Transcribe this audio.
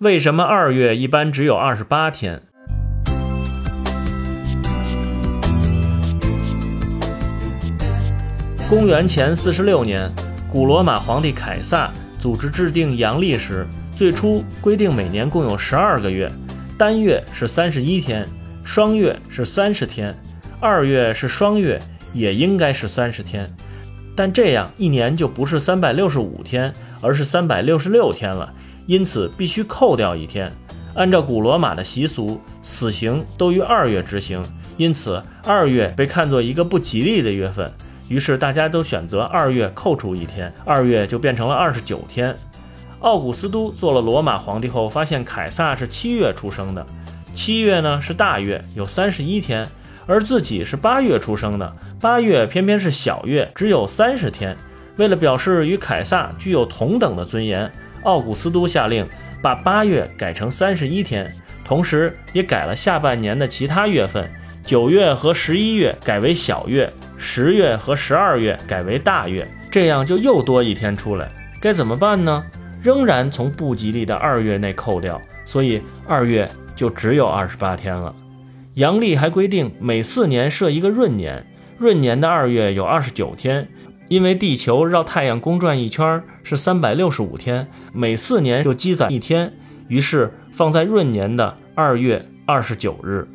为什么二月一般只有二十八天？公元前四十六年，古罗马皇帝凯撒组织制定阳历时，最初规定每年共有十二个月，单月是三十一天，双月是三十天，二月是双月，也应该是三十天。但这样一年就不是三百六十五天，而是三百六十六天了，因此必须扣掉一天。按照古罗马的习俗，死刑都于二月执行，因此二月被看作一个不吉利的月份。于是大家都选择二月扣除一天，二月就变成了二十九天。奥古斯都做了罗马皇帝后，发现凯撒是七月出生的，七月呢是大月，有三十一天，而自己是八月出生的，八月偏偏是小月，只有三十天。为了表示与凯撒具有同等的尊严，奥古斯都下令把八月改成三十一天，同时也改了下半年的其他月份。九月和十一月改为小月，十月和十二月改为大月，这样就又多一天出来。该怎么办呢？仍然从不吉利的二月内扣掉，所以二月就只有二十八天了。阳历还规定每四年设一个闰年，闰年的二月有二十九天，因为地球绕太阳公转一圈是三百六十五天，每四年就积攒一天，于是放在闰年的二月二十九日。